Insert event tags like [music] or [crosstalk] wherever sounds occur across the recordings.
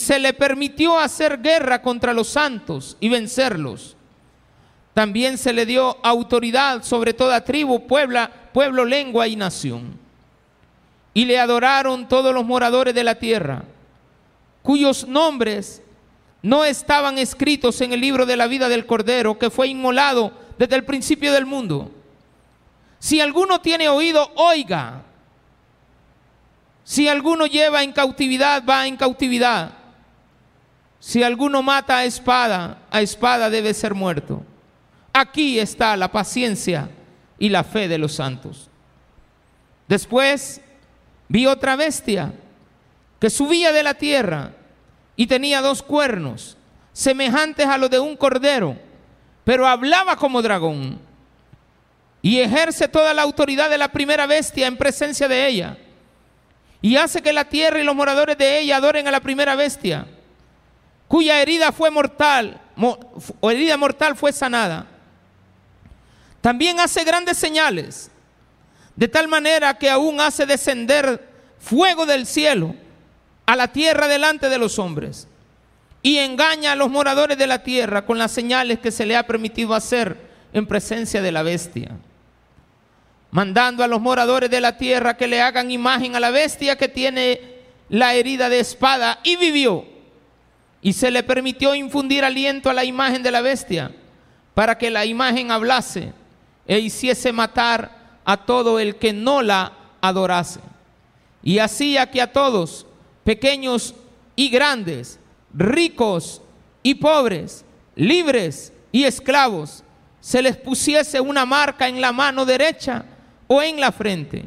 se le permitió hacer guerra contra los santos y vencerlos. También se le dio autoridad sobre toda tribu, puebla, pueblo, lengua y nación. Y le adoraron todos los moradores de la tierra, cuyos nombres no estaban escritos en el libro de la vida del Cordero, que fue inmolado desde el principio del mundo. Si alguno tiene oído, oiga. Si alguno lleva en cautividad, va en cautividad. Si alguno mata a espada, a espada debe ser muerto. Aquí está la paciencia y la fe de los santos. Después vi otra bestia que subía de la tierra y tenía dos cuernos, semejantes a los de un cordero, pero hablaba como dragón y ejerce toda la autoridad de la primera bestia en presencia de ella y hace que la tierra y los moradores de ella adoren a la primera bestia, cuya herida fue mortal, o herida mortal fue sanada. También hace grandes señales, de tal manera que aún hace descender fuego del cielo a la tierra delante de los hombres y engaña a los moradores de la tierra con las señales que se le ha permitido hacer en presencia de la bestia, mandando a los moradores de la tierra que le hagan imagen a la bestia que tiene la herida de espada y vivió. Y se le permitió infundir aliento a la imagen de la bestia para que la imagen hablase e hiciese matar a todo el que no la adorase. Y hacía que a todos pequeños y grandes, ricos y pobres, libres y esclavos, se les pusiese una marca en la mano derecha o en la frente,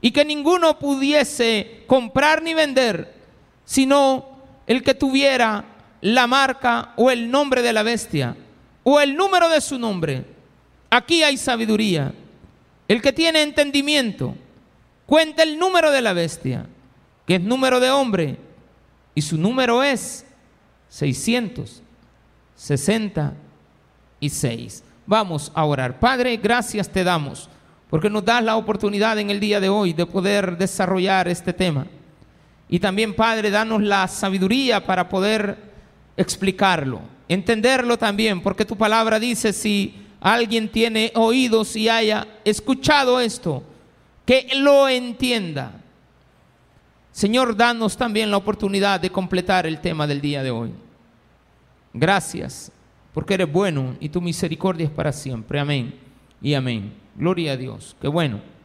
y que ninguno pudiese comprar ni vender, sino el que tuviera la marca o el nombre de la bestia, o el número de su nombre. Aquí hay sabiduría. El que tiene entendimiento, cuenta el número de la bestia que es número de hombre, y su número es 666. Vamos a orar. Padre, gracias te damos, porque nos das la oportunidad en el día de hoy de poder desarrollar este tema. Y también, Padre, danos la sabiduría para poder explicarlo, entenderlo también, porque tu palabra dice, si alguien tiene oídos y haya escuchado esto, que lo entienda. Señor, danos también la oportunidad de completar el tema del día de hoy. Gracias, porque eres bueno y tu misericordia es para siempre. Amén y amén. Gloria a Dios. Qué bueno.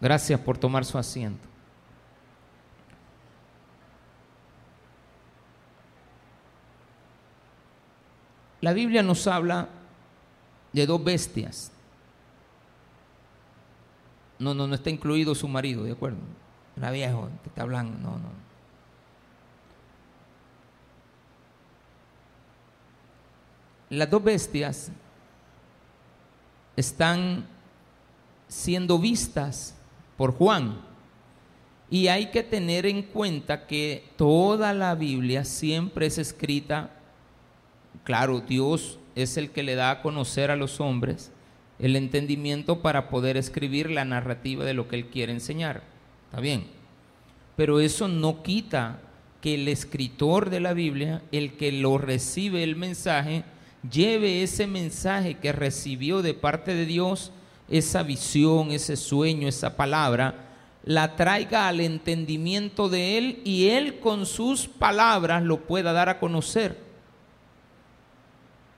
Gracias por tomar su asiento. La Biblia nos habla de dos bestias no, no, no está incluido su marido, ¿de acuerdo? La viejo que está hablando, no, no. Las dos bestias están siendo vistas por Juan. Y hay que tener en cuenta que toda la Biblia siempre es escrita, claro, Dios es el que le da a conocer a los hombres el entendimiento para poder escribir la narrativa de lo que él quiere enseñar. Está bien. Pero eso no quita que el escritor de la Biblia, el que lo recibe el mensaje, lleve ese mensaje que recibió de parte de Dios, esa visión, ese sueño, esa palabra, la traiga al entendimiento de él y él con sus palabras lo pueda dar a conocer.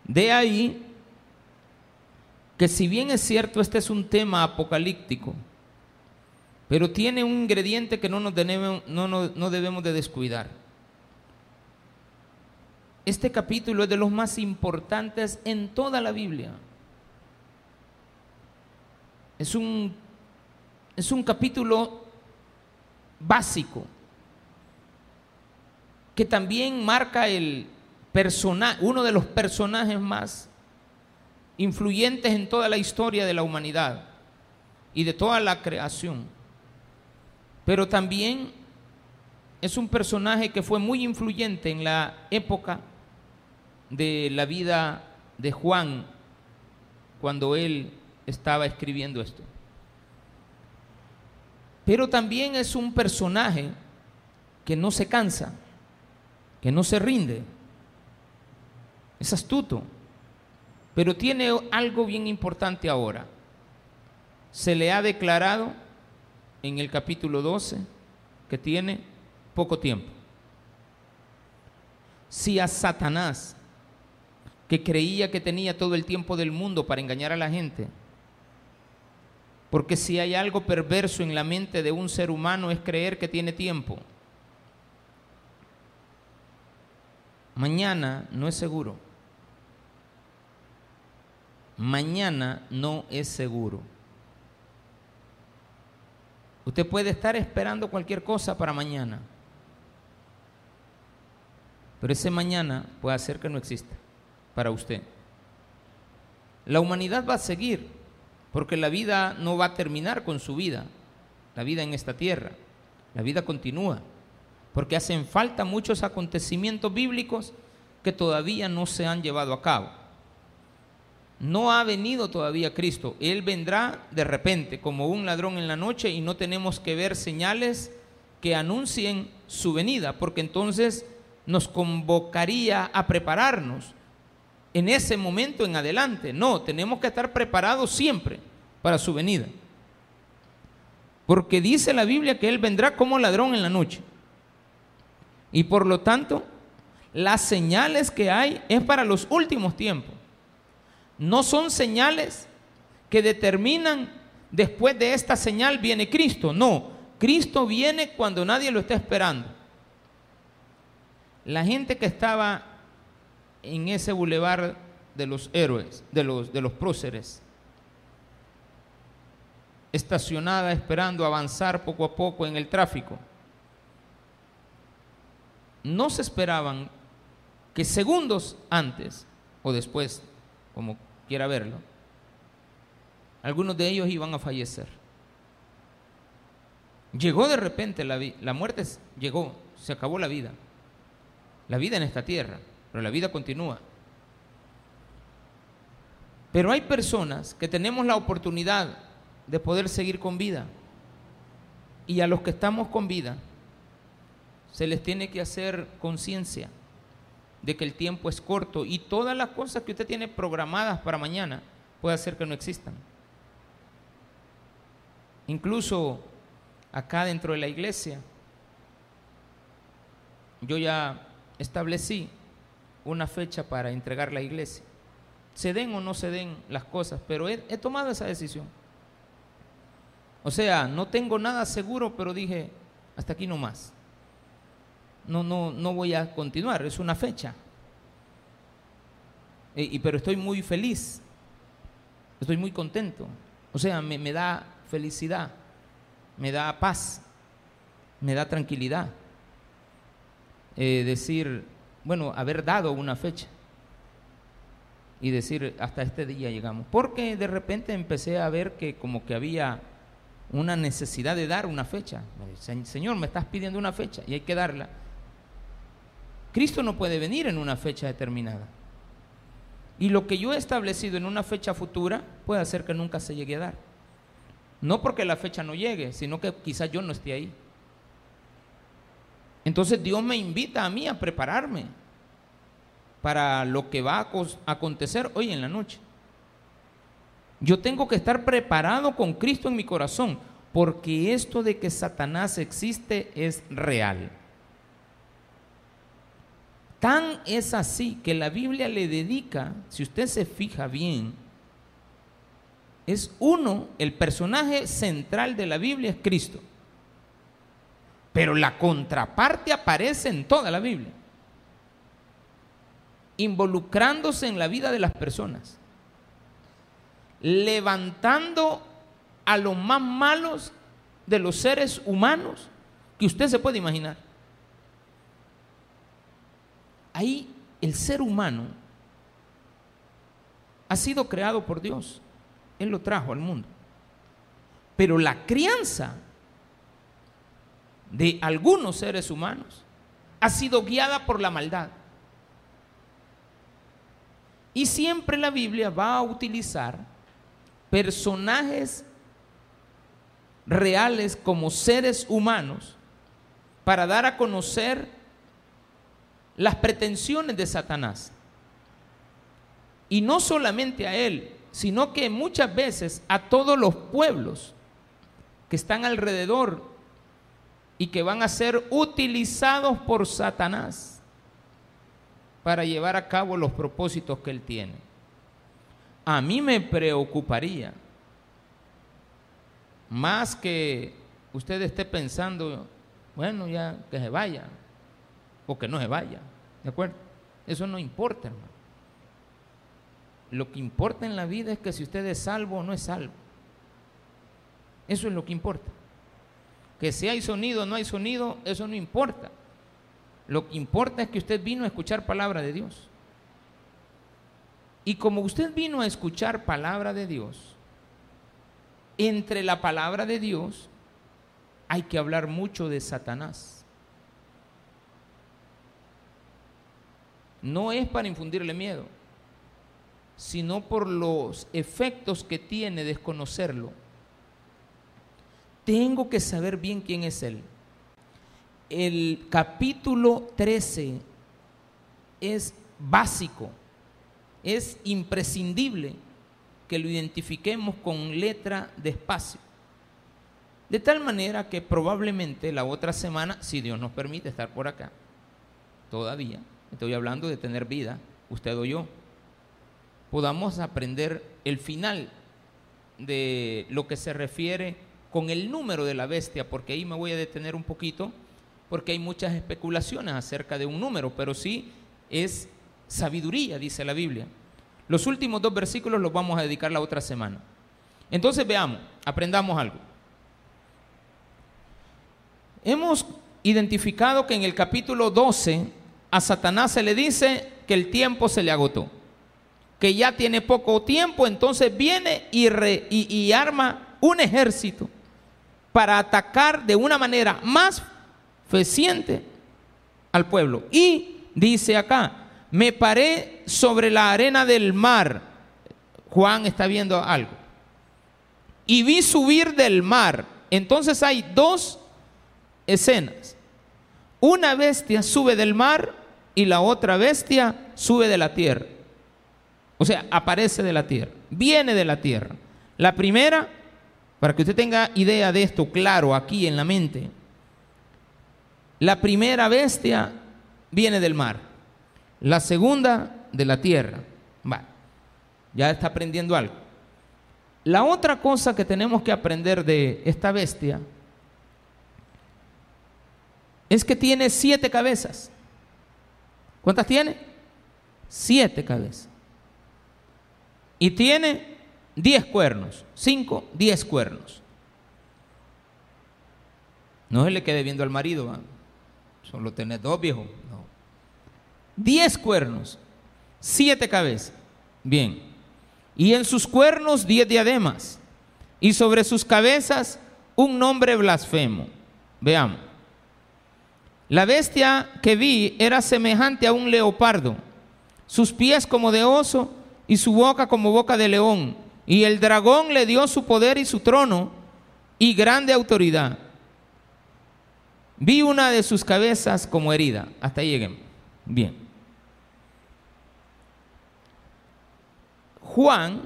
De ahí que si bien es cierto, este es un tema apocalíptico, pero tiene un ingrediente que no, nos debemos, no, debemos de descuidar. Este capítulo es de los más importantes en toda la Biblia. Es un, es un capítulo básico que también marca el uno de los personajes más influyentes en toda la historia de la humanidad y de toda la creación. Pero también es un personaje que fue muy influyente en la época de la vida de Juan cuando él estaba escribiendo esto. Pero también es un personaje que no se cansa, que no se rinde. Es astuto. Pero tiene algo bien importante ahora. Se le ha declarado en el capítulo 12 que tiene poco tiempo. Si a Satanás, que creía que tenía todo el tiempo del mundo para engañar a la gente, porque si hay algo perverso en la mente de un ser humano es creer que tiene tiempo. Mañana no es seguro. Mañana no es seguro. Usted puede estar esperando cualquier cosa para mañana. Pero ese mañana puede hacer que no exista para usted. La humanidad va a seguir porque la vida no va a terminar con su vida, la vida en esta tierra, la vida continúa, porque hacen falta muchos acontecimientos bíblicos que todavía no se han llevado a cabo. No ha venido todavía Cristo, Él vendrá de repente como un ladrón en la noche y no tenemos que ver señales que anuncien su venida, porque entonces nos convocaría a prepararnos en ese momento en adelante. No, tenemos que estar preparados siempre para su venida. Porque dice la Biblia que Él vendrá como ladrón en la noche. Y por lo tanto, las señales que hay es para los últimos tiempos. No son señales que determinan después de esta señal viene Cristo. No, Cristo viene cuando nadie lo está esperando. La gente que estaba en ese bulevar de los héroes, de los, de los próceres, estacionada esperando avanzar poco a poco en el tráfico. No se esperaban que segundos antes o después, como quiera verlo, algunos de ellos iban a fallecer. Llegó de repente la, la muerte, llegó, se acabó la vida, la vida en esta tierra, pero la vida continúa. Pero hay personas que tenemos la oportunidad de poder seguir con vida. Y a los que estamos con vida, se les tiene que hacer conciencia de que el tiempo es corto y todas las cosas que usted tiene programadas para mañana puede hacer que no existan. Incluso acá dentro de la iglesia, yo ya establecí una fecha para entregar la iglesia. Se den o no se den las cosas, pero he, tomado esa decisión. O sea, no tengo nada seguro, pero dije, hasta aquí no más. No, no, no voy a continuar, es una fecha. E, y, pero estoy muy feliz, estoy muy contento. O sea, me, me da felicidad, me da paz, me da tranquilidad. Eh, decir, bueno, haber dado una fecha y decir, hasta este día llegamos. Porque de repente empecé a ver que como que había una necesidad de dar una fecha. Señor, me estás pidiendo una fecha y hay que darla. Cristo no puede venir en una fecha determinada. Y lo que yo he establecido en una fecha futura puede hacer que nunca se llegue a dar. No porque la fecha no llegue, sino que quizás yo no esté ahí. Entonces Dios me invita a mí a prepararme para lo que va a acontecer hoy en la noche. Yo tengo que estar preparado con Cristo en mi corazón, porque esto de que Satanás existe es real. Tan es así que la Biblia le dedica, si usted se fija bien, es uno, el personaje central de la Biblia es Cristo. Pero la contraparte aparece en toda la Biblia, involucrándose en la vida de las personas levantando a los más malos de los seres humanos que usted se puede imaginar. Ahí el ser humano ha sido creado por Dios. Él lo trajo al mundo. Pero la crianza de algunos seres humanos ha sido guiada por la maldad. Y siempre la Biblia va a utilizar personajes reales como seres humanos para dar a conocer las pretensiones de Satanás. Y no solamente a él, sino que muchas veces a todos los pueblos que están alrededor y que van a ser utilizados por Satanás para llevar a cabo los propósitos que él tiene. A mí me preocuparía más que usted esté pensando, bueno, ya que se vaya, o que no se vaya, ¿de acuerdo? Eso no importa, hermano. Lo que importa en la vida es que si usted es salvo o no es salvo. Eso es lo que importa. Que si hay sonido o no hay sonido, eso no importa. Lo que importa es que usted vino a escuchar palabra de Dios. Y como usted vino a escuchar palabra de Dios, entre la palabra de Dios hay que hablar mucho de Satanás. No es para infundirle miedo, sino por los efectos que tiene desconocerlo. Tengo que saber bien quién es Él. El capítulo 13 es básico, es imprescindible que lo identifiquemos con letra de espacio. De tal manera que probablemente la otra semana, si Dios nos permite estar por acá, todavía, estoy hablando de tener vida, usted o yo, podamos aprender el final de lo que se refiere con el número de la bestia, porque ahí me voy a detener un poquito, porque hay muchas especulaciones acerca de un número, pero sí es sabiduría, dice la Biblia. Los últimos dos versículos los vamos a dedicar la otra semana. Entonces veamos, aprendamos algo. Hemos identificado que en el capítulo 12 a Satanás se le dice que el tiempo se le agotó, que ya tiene poco tiempo, entonces viene y, y arma un ejército para atacar de una manera más fehaciente al pueblo. Y dice acá, me paré sobre la arena del mar. Juan está viendo algo. Y vi subir del mar. Entonces hay dos escenas. Una bestia sube del mar y la otra bestia sube de la tierra. O sea, aparece de la tierra, viene de la tierra. La primera, para que usted tenga idea de esto claro aquí en la mente, la primera bestia viene del mar. La segunda de la tierra. Va, ya está aprendiendo algo. La otra cosa que tenemos que aprender de esta bestia es que tiene siete cabezas. ¿Cuántas tiene? Siete cabezas. Y tiene diez cuernos. Cinco, diez cuernos. No se le quede viendo al marido. Solo tiene dos viejos diez cuernos, siete cabezas. Bien. Y en sus cuernos diez diademas. Y sobre sus cabezas un nombre blasfemo. Veamos. La bestia que vi era semejante a un leopardo, sus pies como de oso y su boca como boca de león. Y el dragón le dio su poder y su trono y grande autoridad. Vi una de sus cabezas como herida. Hasta ahí lleguen. Bien. Juan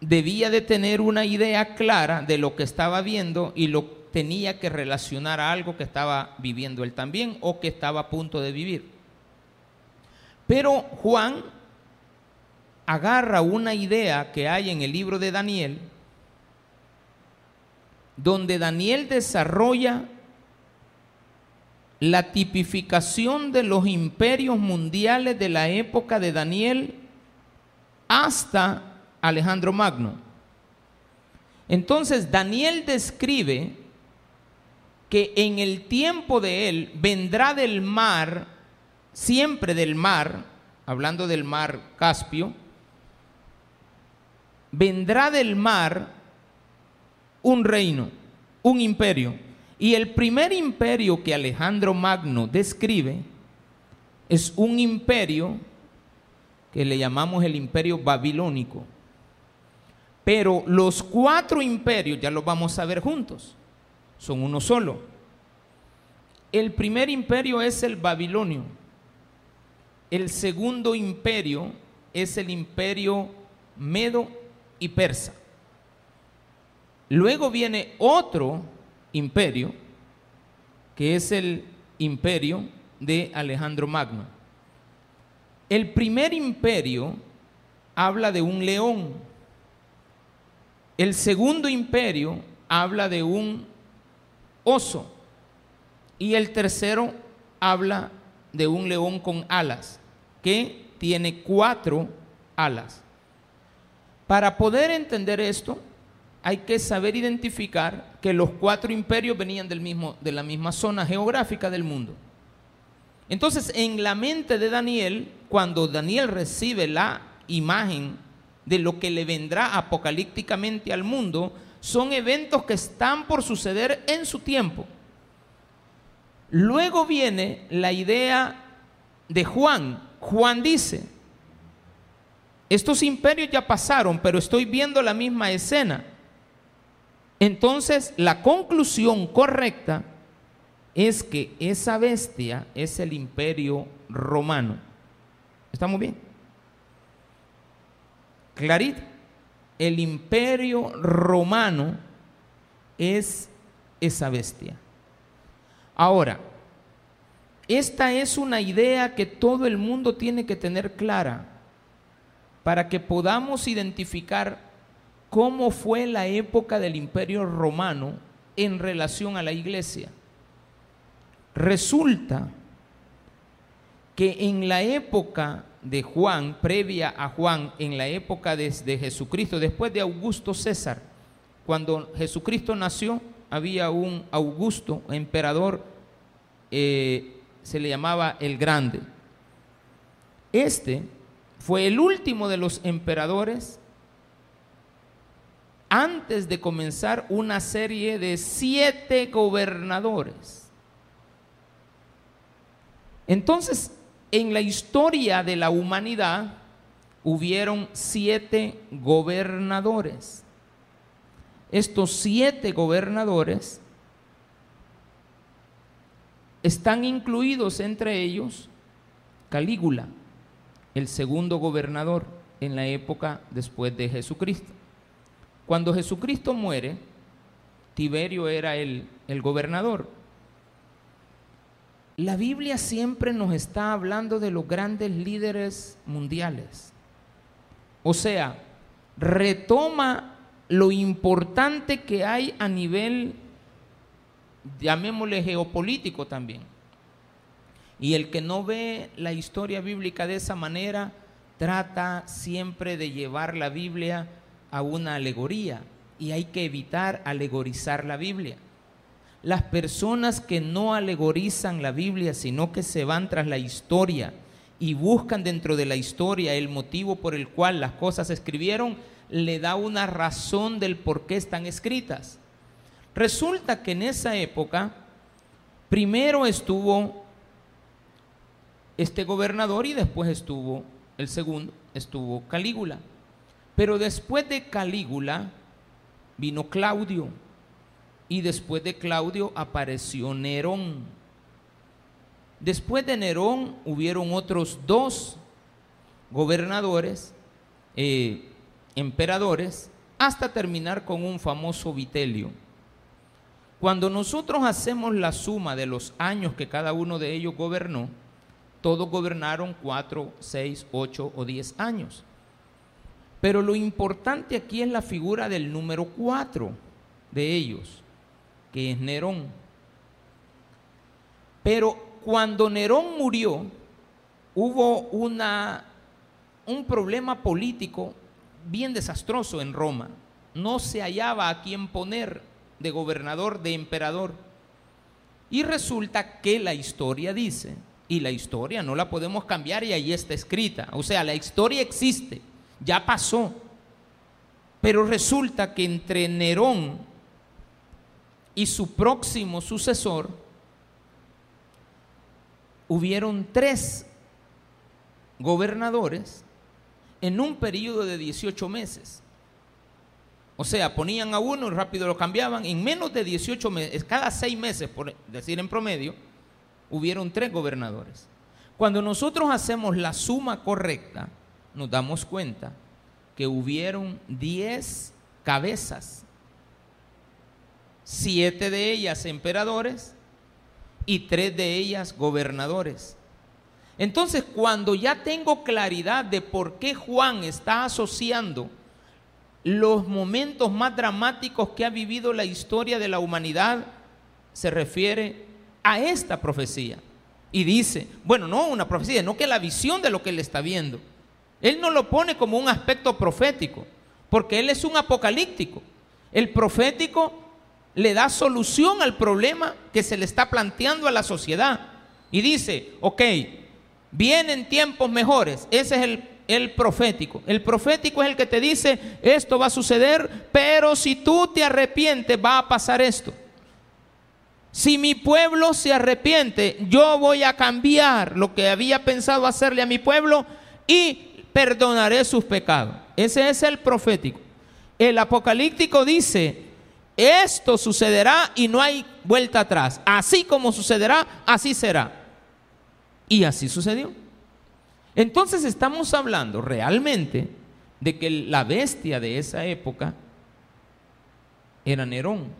debía de tener una idea clara de lo que estaba viendo y lo tenía que relacionar a algo que estaba viviendo él también o que estaba a punto de vivir. Pero Juan agarra una idea que hay en el libro de Daniel, donde Daniel desarrolla la tipificación de los imperios mundiales de la época de Daniel hasta Alejandro Magno. Entonces Daniel describe que en el tiempo de él vendrá del mar, siempre del mar, hablando del mar Caspio, vendrá del mar un reino, un imperio. Y el primer imperio que Alejandro Magno describe es un imperio que le llamamos el imperio babilónico. Pero los cuatro imperios, ya los vamos a ver juntos, son uno solo. El primer imperio es el babilonio. El segundo imperio es el imperio medo y persa. Luego viene otro imperio, que es el imperio de Alejandro Magno. El primer imperio habla de un león. El segundo imperio habla de un oso. Y el tercero habla de un león con alas, que tiene cuatro alas. Para poder entender esto, hay que saber identificar que los cuatro imperios venían del mismo, de la misma zona geográfica del mundo. Entonces, en la mente de Daniel, cuando Daniel recibe la imagen de lo que le vendrá apocalípticamente al mundo, son eventos que están por suceder en su tiempo. Luego viene la idea de Juan. Juan dice, estos imperios ya pasaron, pero estoy viendo la misma escena. Entonces, la conclusión correcta es que esa bestia es el imperio romano. ¿Estamos bien? Clarito. El imperio romano es esa bestia. Ahora, esta es una idea que todo el mundo tiene que tener clara para que podamos identificar cómo fue la época del imperio romano en relación a la iglesia. Resulta que en la época de Juan, previa a Juan, en la época de, Jesucristo, después de Augusto César, cuando Jesucristo nació, había un Augusto, emperador, eh, se le llamaba el Grande. Este fue el último de los emperadores antes de comenzar una serie de siete gobernadores. Entonces, en la historia de la humanidad hubieron siete gobernadores. Estos siete gobernadores están incluidos entre ellos Calígula, el segundo gobernador en la época después de Jesucristo. Cuando Jesucristo muere, Tiberio era el, el gobernador. La Biblia siempre nos está hablando de los grandes líderes mundiales. O sea, retoma lo importante que hay a nivel, llamémosle geopolítico también. Y el que no ve la historia bíblica de esa manera, trata siempre de llevar la Biblia a una alegoría. Y hay que evitar alegorizar la Biblia. Las personas que no alegorizan la Biblia, sino que se van tras la historia y buscan dentro de la historia el motivo por el cual las cosas se escribieron, le da una razón del por qué están escritas. Resulta que en esa época, primero estuvo este gobernador y después estuvo el segundo, estuvo Calígula. Pero después de Calígula vino Claudio y después de Claudio apareció Nerón. Después de Nerón hubieron otros dos gobernadores, eh, emperadores, hasta terminar con un famoso Vitelio. Cuando nosotros hacemos la suma de los años que cada uno de ellos gobernó, todos gobernaron cuatro, seis, ocho o diez años. Pero lo importante aquí es la figura del número cuatro de ellos que es Nerón. Pero cuando Nerón murió, hubo una, un problema político bien desastroso en Roma. No se hallaba a quien poner de gobernador, de emperador. Y resulta que la historia dice, y la historia no la podemos cambiar y ahí está escrita. O sea, la historia existe, ya pasó. Pero resulta que entre Nerón y su próximo sucesor, hubieron tres gobernadores en un periodo de 18 meses. O sea, ponían a uno y rápido lo cambiaban. En menos de 18 meses, cada seis meses, por decir en promedio, hubieron tres gobernadores. Cuando nosotros hacemos la suma correcta, nos damos cuenta que hubieron diez cabezas, siete de ellas emperadores y tres de ellas gobernadores. Entonces, cuando ya tengo claridad de por qué Juan está asociando los momentos más dramáticos que ha vivido la historia de la humanidad, se refiere a esta profecía. Y dice, bueno, no una profecía, no que la visión de lo que él está viendo. Él no lo pone como un aspecto profético, porque él es un apocalíptico. El profético le da solución al problema que se le está planteando a la sociedad. Y dice, ok, vienen tiempos mejores. Ese es el, el, profético. El profético es el que te dice, esto va a suceder, pero si tú te arrepientes va a pasar esto. Si mi pueblo se arrepiente, yo voy a cambiar lo que había pensado hacerle a mi pueblo y perdonaré sus pecados. Ese es el profético. El apocalíptico dice, esto sucederá y no hay vuelta atrás. Así como sucederá, así será. Y así sucedió. Entonces estamos hablando realmente de que la bestia de esa época era Nerón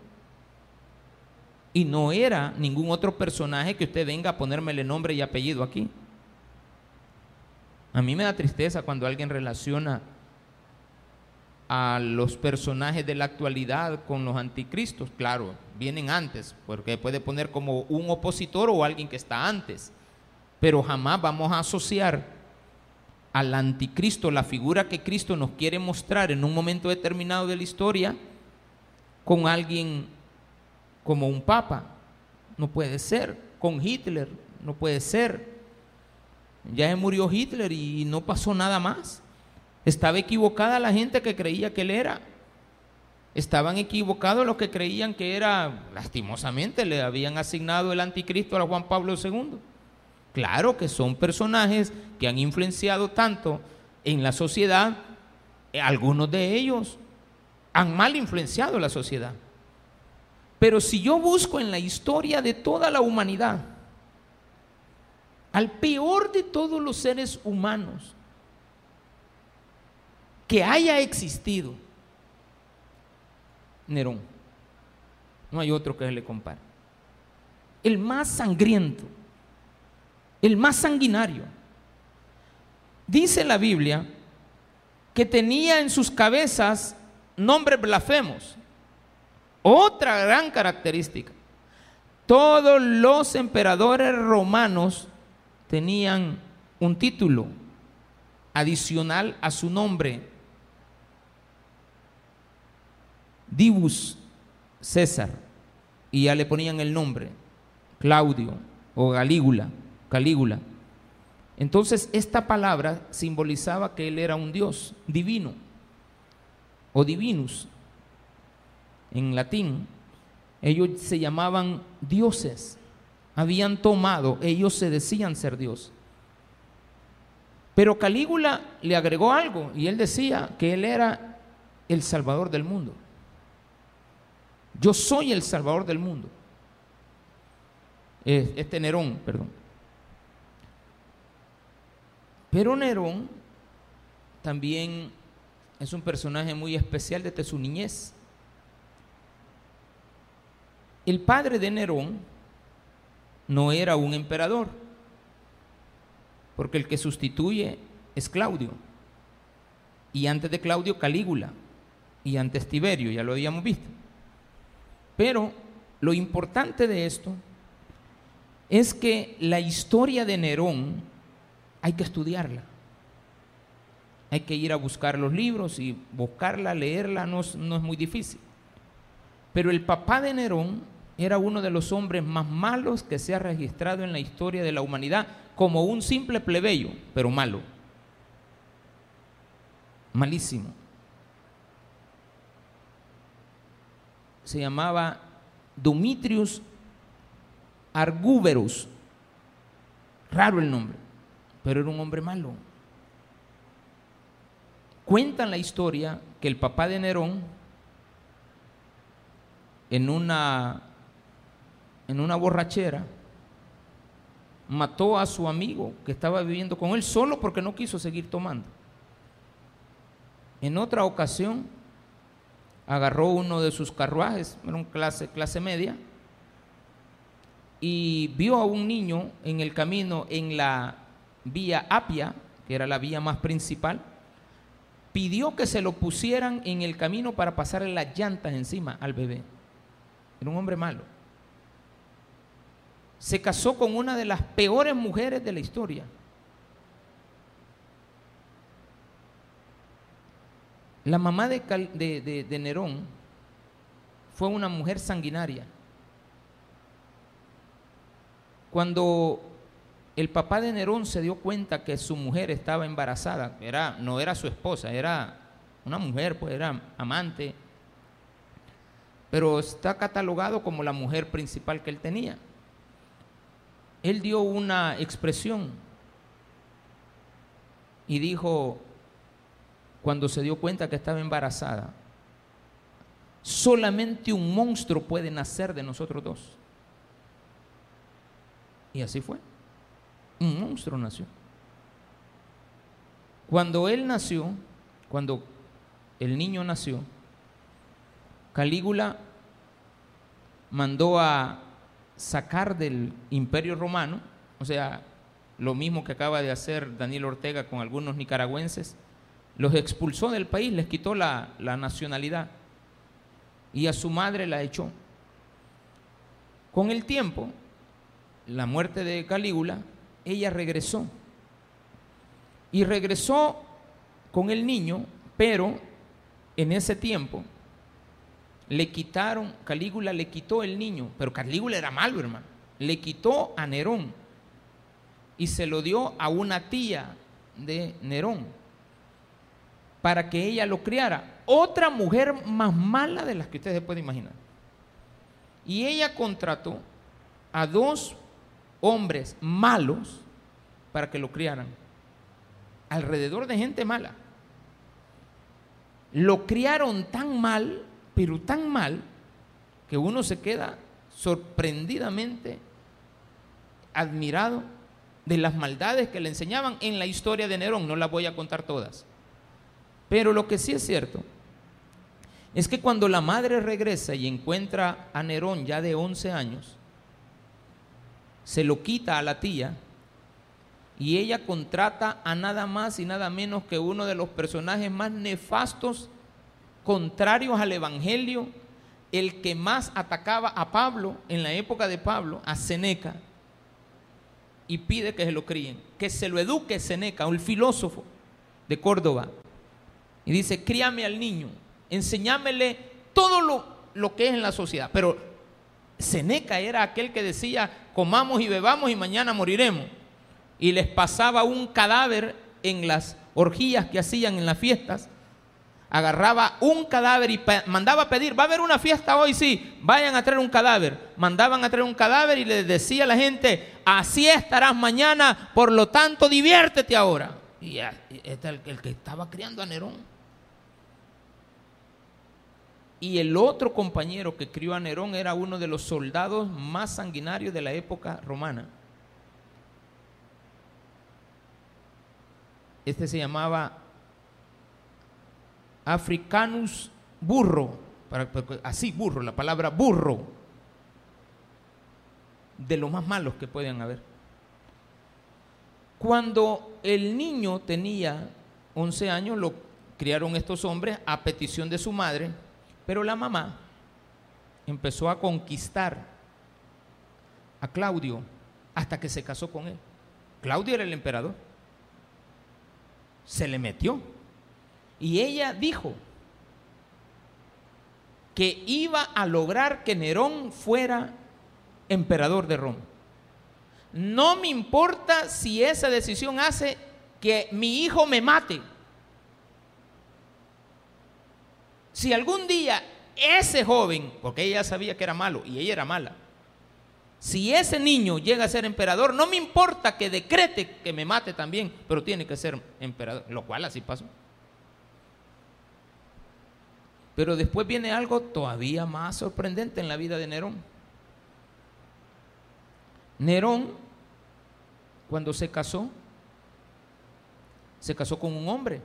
y no era ningún otro personaje que usted venga a ponérmele nombre y apellido aquí. A mí me da tristeza cuando alguien relaciona a los personajes de la actualidad con los anticristos. Claro, vienen antes, porque puede poner como un opositor o alguien que está antes. Pero jamás vamos a asociar al anticristo, la figura que Cristo nos quiere mostrar en un momento determinado de la historia, con alguien como un papa. No puede ser. Con Hitler, no puede ser. Ya se murió Hitler y no pasó nada más. Estaba equivocada la gente que creía que él era. Estaban equivocados los que creían que era, lastimosamente, le habían asignado el anticristo a Juan Pablo II. Claro que son personajes que han influenciado tanto en la sociedad, algunos de ellos han mal influenciado la sociedad. Pero si yo busco en la historia de toda la humanidad, al peor de todos los seres humanos que haya existido, Nerón, no hay otro que se le compare. El más sangriento, el más sanguinario. Dice la Biblia que tenía en sus cabezas nombres blasfemos. Otra gran característica. Todos los emperadores romanos tenían un título adicional a su nombre. Divus César. Y ya le ponían el nombre. Claudio o Galígula. Calígula. Entonces esta palabra simbolizaba que él era un dios divino o divinus en latín, ellos se llamaban dioses, habían tomado, ellos se decían ser Dios. Pero Calígula le agregó algo y él decía que él era el salvador del mundo. Yo soy el salvador del mundo. Este Nerón, perdón. Pero Nerón también es un personaje muy especial desde su niñez. El padre de Nerón no era un emperador, porque el que sustituye es Claudio. Y antes de Claudio, Calígula. Y antes Tiberio, ya lo habíamos visto. Pero lo importante de esto es que la historia de Nerón hay que estudiarla. Hay que ir a buscar los libros y buscarla, leerla, no es, no es muy difícil. Pero el papá de Nerón era uno de los hombres más malos que se ha registrado en la historia de la humanidad, como un simple plebeyo, pero malo. Malísimo. Se llamaba Dumitrius Arguberus. Raro el nombre, pero era un hombre malo. Cuentan la historia que el papá de Nerón en una, en una borrachera mató a su amigo que estaba viviendo con él solo porque no quiso seguir tomando. En otra ocasión, agarró uno de sus carruajes, era un clase, clase media, y vio a un niño en el camino en la vía Apia, que era la vía más principal, pidió que se lo pusieran en el camino para pasarle las llantas encima al bebé. Era un hombre malo. Se casó con una de las peores mujeres de la historia. La mamá de, de, Nerón fue una mujer sanguinaria. Cuando el papá de Nerón se dio cuenta que su mujer estaba embarazada, era, no era su esposa, era una mujer, pues era amante, pero está catalogado como la mujer principal que él tenía. Él dio una expresión y dijo, cuando se dio cuenta que estaba embarazada, solamente un monstruo puede nacer de nosotros dos. Y así fue. Un monstruo nació. Cuando él nació, cuando el niño nació, Calígula mandó a sacar del imperio romano, o sea, lo mismo que acaba de hacer Daniel Ortega con algunos nicaragüenses, los expulsó del país, les quitó la, nacionalidad y a su madre la echó. Con el tiempo, la muerte de Calígula, ella regresó. Y regresó con el niño, pero en ese tiempo le quitaron, Calígula le quitó el niño, pero Calígula era malo, hermano. Le quitó a Nerón y se lo dio a una tía de Nerón para que ella lo criara. Otra mujer más mala de las que ustedes pueden imaginar. Y ella contrató a dos hombres malos para que lo criaran. Alrededor de gente mala. Lo criaron tan mal, pero tan mal, que uno se queda sorprendidamente admirado de las maldades que le enseñaban en la historia de Nerón. No las voy a contar todas. Pero lo que sí es cierto es que cuando la madre regresa y encuentra a Nerón ya de 11 años, se lo quita a la tía y ella contrata a nada más y nada menos que uno de los personajes más nefastos, contrarios al Evangelio, el que más atacaba a Pablo en la época de Pablo, a Seneca, y pide que se lo críen, que se lo eduque Seneca, un filósofo de Córdoba. Y dice, críame al niño, enseñámele todo lo, lo que es en la sociedad. Pero Seneca era aquel que decía, comamos y bebamos y mañana moriremos. Y les pasaba un cadáver en las orgías que hacían en las fiestas. Agarraba un cadáver y mandaba a pedir, va a haber una fiesta hoy, sí, vayan a traer un cadáver. Mandaban a traer un cadáver y les decía a la gente, así estarás mañana, por lo tanto diviértete ahora. Y este es el que estaba criando a Nerón. Y el otro compañero que crió a Nerón era uno de los soldados más sanguinarios de la época romana. Este se llamaba Africanus burro, así burro, la palabra burro, de los más malos que pueden haber. Cuando el niño tenía 11 años, lo criaron estos hombres a petición de su madre pero la mamá empezó a conquistar a Claudio hasta que se casó con él. Claudio era el emperador. Se le metió. Y ella dijo que iba a lograr que Nerón fuera emperador de Roma. No me importa si esa decisión hace que mi hijo me mate. Si algún día ese joven, porque ella sabía que era malo y ella era mala, si ese niño llega a ser emperador, no me importa que decrete que me mate también, pero tiene que ser emperador, lo cual así pasó. Pero después viene algo todavía más sorprendente en la vida de Nerón. Nerón cuando se casó, se casó con un hombre.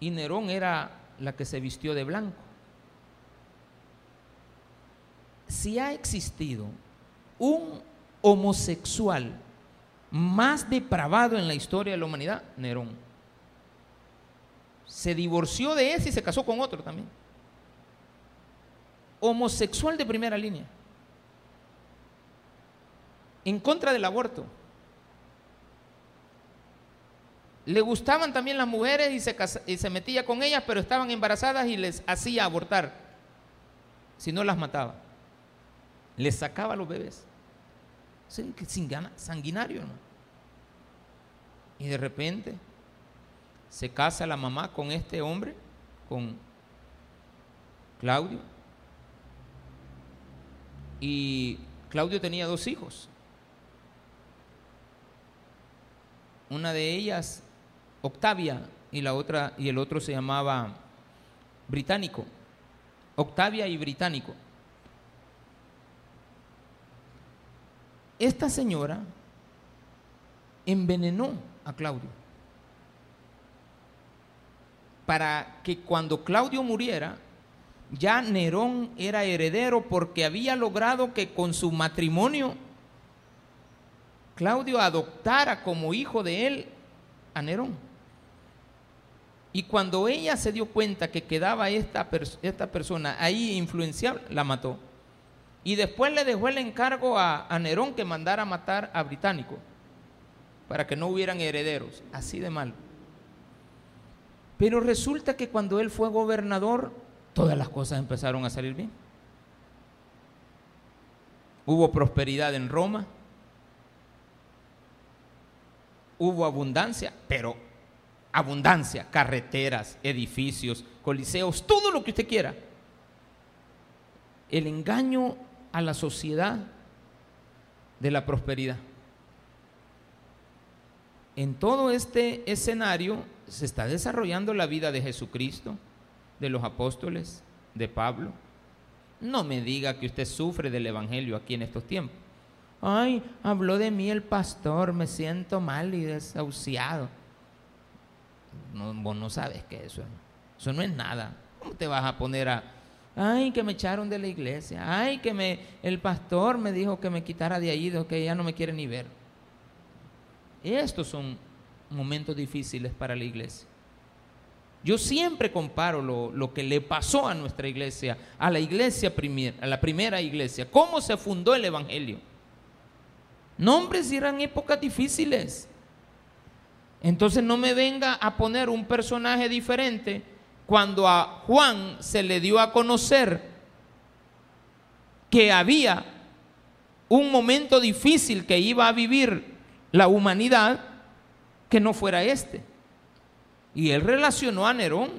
Y Nerón era la que se vistió de blanco. Si ha existido un homosexual más depravado en la historia de la humanidad, Nerón. Se divorció de ese y se casó con otro también. Homosexual de primera línea. En contra del aborto. Le gustaban también las mujeres y se, y metía con ellas, pero estaban embarazadas y les hacía abortar. Si no las mataba. Les sacaba los bebés sanguinario. Y de repente se casa la mamá con este hombre, con Claudio. Y Claudio tenía dos hijos. Una de ellas, Octavia, y la otra, y el otro se llamaba Británico. Octavia y Británico. esta señora envenenó a Claudio para que cuando Claudio muriera, ya Nerón era heredero porque había logrado que con su matrimonio Claudio adoptara como hijo de él a Nerón. Y cuando ella se dio cuenta que quedaba esta, esta persona ahí influenciable, la mató. Y después le dejó el encargo a, Nerón que mandara matar a Británico para que no hubieran herederos. Así de mal. Pero resulta que cuando él fue gobernador, todas las cosas empezaron a salir bien. Hubo prosperidad en Roma, hubo abundancia, pero abundancia, carreteras, edificios, coliseos, todo lo que usted quiera. El engaño a la sociedad de la prosperidad. En todo este escenario se está desarrollando la vida de Jesucristo, de los apóstoles, de Pablo. No me diga que usted sufre del Evangelio aquí en estos tiempos. Ay, habló de mí el pastor, me siento mal y desahuciado. No, vos no sabes que eso, eso no es nada. ¿Cómo te vas a poner a, Ay, que me echaron de la iglesia. Ay, que me, el pastor me dijo que me quitara de ahí, que ya no me quiere ni ver. Estos son momentos difíciles para la iglesia. Yo siempre comparo lo, lo, que le pasó a nuestra iglesia, a la iglesia primera, a la primera iglesia, cómo se fundó el evangelio. Nombres eran épocas difíciles. Entonces no me venga a poner un personaje diferente cuando a Juan se le dio a conocer que había un momento difícil que iba a vivir la humanidad, que no fuera este. Y él relacionó a Nerón.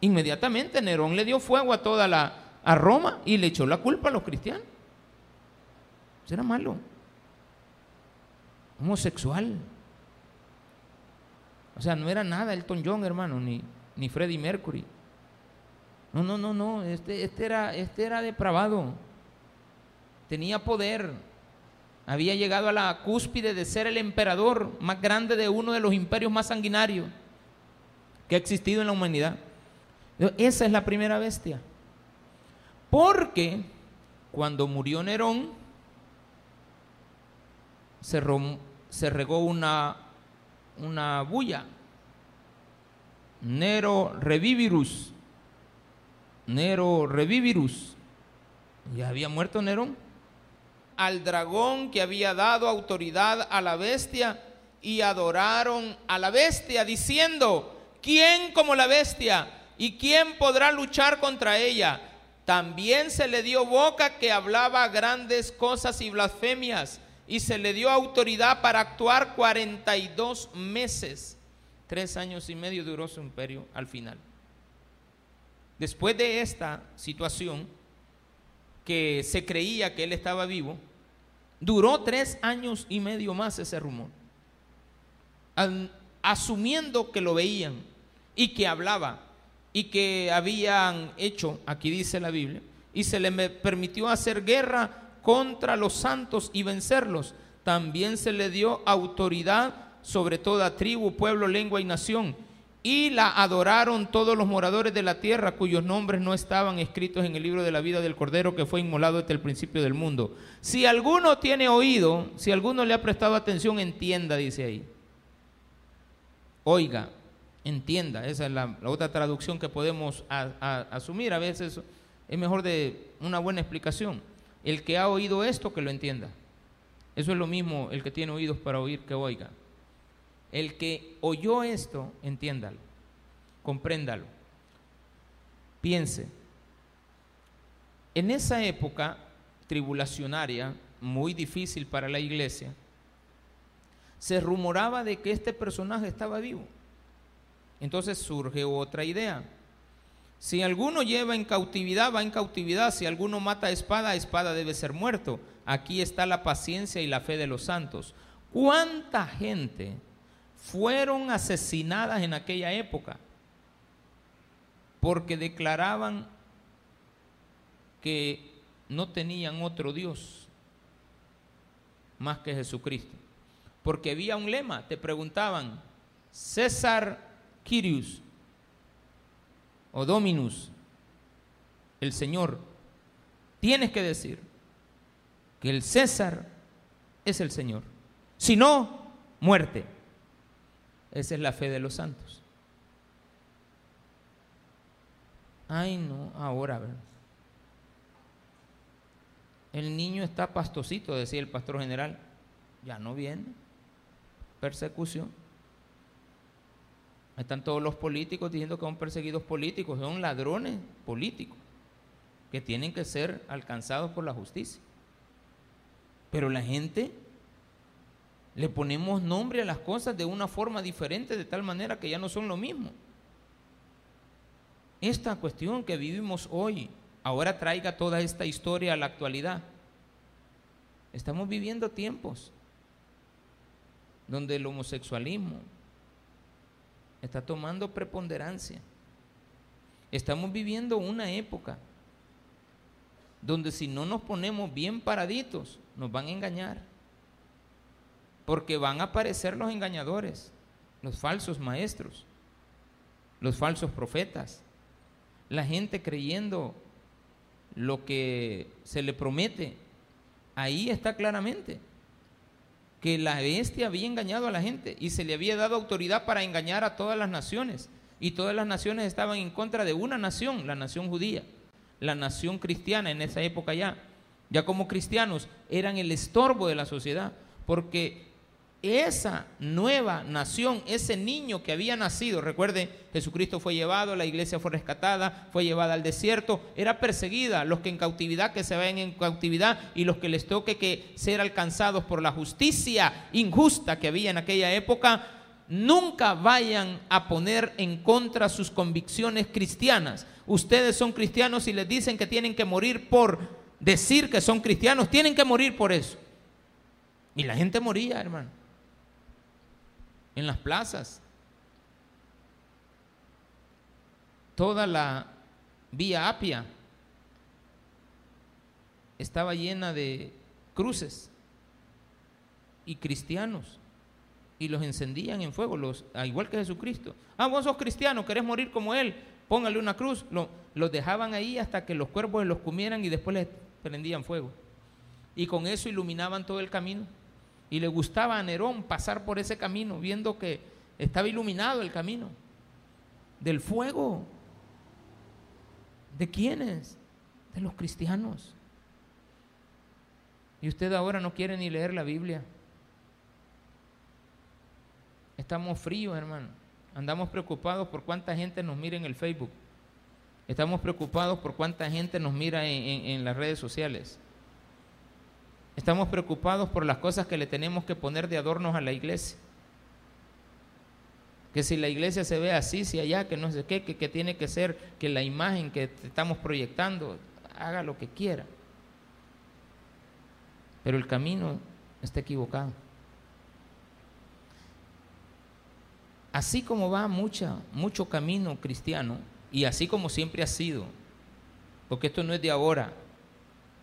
Inmediatamente Nerón le dio fuego a toda la a Roma y le echó la culpa a los cristianos. Eso era malo. Homosexual. O sea, no era nada Elton John, hermano, ni ni Freddie Mercury. No, no, no, no, este, este, era, este era depravado. Tenía poder. Había llegado a la cúspide de ser el emperador más grande de uno de los imperios más sanguinarios que ha existido en la humanidad. Esa es la primera bestia. Porque cuando murió Nerón, se, regó una, una bulla Nero Revivirus. Nero Revivirus. Ya había muerto Nerón. Al dragón que había dado autoridad a la bestia y adoraron a la bestia diciendo, ¿quién como la bestia? ¿Y quién podrá luchar contra ella? También se le dio boca que hablaba grandes cosas y blasfemias y se le dio autoridad para actuar 42 meses. Tres años y medio duró su imperio al final. Después de esta situación, que se creía que él estaba vivo, duró tres años y medio más ese rumor, asumiendo que lo veían y que hablaba y que habían hecho, aquí dice la Biblia, y se le permitió hacer guerra contra los santos y vencerlos. También se le dio autoridad sobre toda tribu, pueblo, lengua y nación. Y la adoraron todos los moradores de la tierra cuyos nombres no estaban escritos en el libro de la vida del Cordero que fue inmolado desde el principio del mundo. Si alguno tiene oído, si alguno le ha prestado atención, entienda, dice ahí. Oiga, entienda, esa es la, otra traducción que podemos asumir. A veces es mejor de una buena explicación. El que ha oído esto, que lo entienda. Eso es lo mismo el que tiene oídos para oír, que oiga. El que oyó esto, entiéndalo, compréndalo, piense. En esa época tribulacionaria, muy difícil para la iglesia, se rumoraba de que este personaje estaba vivo. Entonces surge otra idea. Si alguno lleva en cautividad, va en cautividad. Si alguno mata a espada, a espada debe ser muerto. Aquí está la paciencia y la fe de los santos. ¿Cuánta gente fueron asesinadas en aquella época porque declaraban que no tenían otro Dios más que Jesucristo. Porque había un lema, te preguntaban, César Quirius o Dominus, el Señor, tienes que decir que el César es el Señor. Si no, muerte. Esa es la fe de los santos. Ay, no, ahora. El niño está pastosito, decía el pastor general. Ya no viene. Persecución. Están todos los políticos diciendo que son perseguidos políticos, son ladrones políticos que tienen que ser alcanzados por la justicia. Pero la gente le ponemos nombre a las cosas de una forma diferente, de tal manera que ya no son lo mismo. Esta cuestión que vivimos hoy ahora traiga toda esta historia a la actualidad. Estamos viviendo tiempos donde el homosexualismo está tomando preponderancia. Estamos viviendo una época donde si no nos ponemos bien paraditos, nos van a engañar porque van a aparecer los engañadores, los falsos maestros, los falsos profetas, la gente creyendo lo que se le promete. Ahí está claramente que la bestia había engañado a la gente y se le había dado autoridad para engañar a todas las naciones. Y todas las naciones estaban en contra de una nación, la nación judía, la nación cristiana en esa época ya. Ya como cristianos eran el estorbo de la sociedad, porque esa nueva nación, ese niño que había nacido, recuerde, Jesucristo fue llevado, la iglesia fue rescatada, fue llevada al desierto, era perseguida, los que en cautividad que se ven en cautividad y los que les toque que ser alcanzados por la justicia injusta que había en aquella época, nunca vayan a poner en contra sus convicciones cristianas. Ustedes son cristianos y les dicen que tienen que morir por decir que son cristianos, tienen que morir por eso. Y la gente moría, hermano en las plazas. Toda la vía Apia estaba llena de cruces y cristianos y los encendían en fuego, los, igual que Jesucristo. Ah, vos sos cristiano, querés morir como Él, póngale una cruz. Lo, los dejaban ahí hasta que los cuervos los comieran y después les prendían fuego. Y con eso iluminaban todo el camino. Y le gustaba a Nerón pasar por ese camino, viendo que estaba iluminado el camino. Del fuego. ¿De quiénes? De los cristianos. Y usted ahora no quiere ni leer la Biblia. Estamos fríos, hermano. Andamos preocupados por cuánta gente nos mira en el Facebook. Estamos preocupados por cuánta gente nos mira en, en las redes sociales. Estamos preocupados por las cosas que le tenemos que poner de adornos a la iglesia. Que si la iglesia se ve así, si allá, que no sé qué, que, tiene que ser, que la imagen que estamos proyectando haga lo que quiera. Pero el camino está equivocado. Así como va mucho camino cristiano, y así como siempre ha sido, porque esto no es de ahora,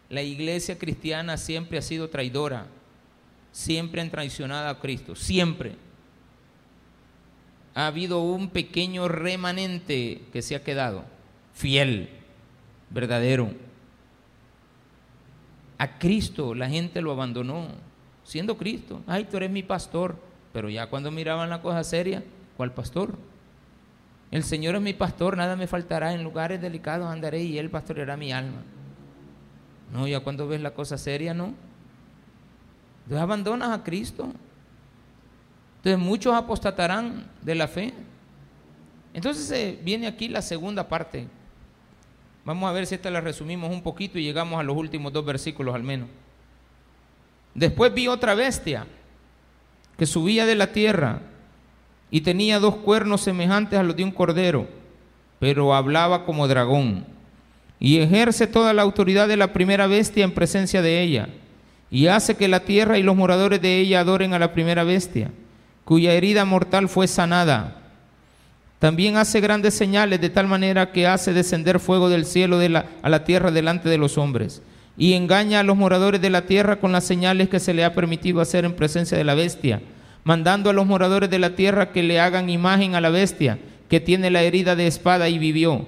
La iglesia cristiana siempre ha sido traidora, siempre han traicionado a Cristo, siempre. Ha habido un pequeño remanente que se ha quedado fiel, verdadero. A Cristo la gente lo abandonó, siendo Cristo. Ay, tú eres mi pastor. Pero ya cuando miraban la cosa seria, ¿cuál pastor? El Señor es mi pastor, nada me faltará, en lugares delicados andaré y Él pastoreará mi alma. No, ya cuando ves la cosa seria, no. Entonces abandonas a Cristo. Entonces muchos apostatarán de la fe. Entonces eh, viene aquí la segunda parte. Vamos a ver si esta la resumimos un poquito y llegamos a los últimos dos versículos al menos. Después vi otra bestia que subía de la tierra y tenía dos cuernos semejantes a los de un cordero, pero hablaba como dragón, y ejerce toda la autoridad de la primera bestia en presencia de ella, y hace que la tierra y los moradores de ella adoren a la primera bestia, cuya herida mortal fue sanada. También hace grandes señales de tal manera que hace descender fuego del cielo a la tierra delante de los hombres, y engaña a los moradores de la tierra con las señales que se le ha permitido hacer en presencia de la bestia mandando a los moradores de la tierra que le hagan imagen a la bestia que tiene la herida de espada y vivió.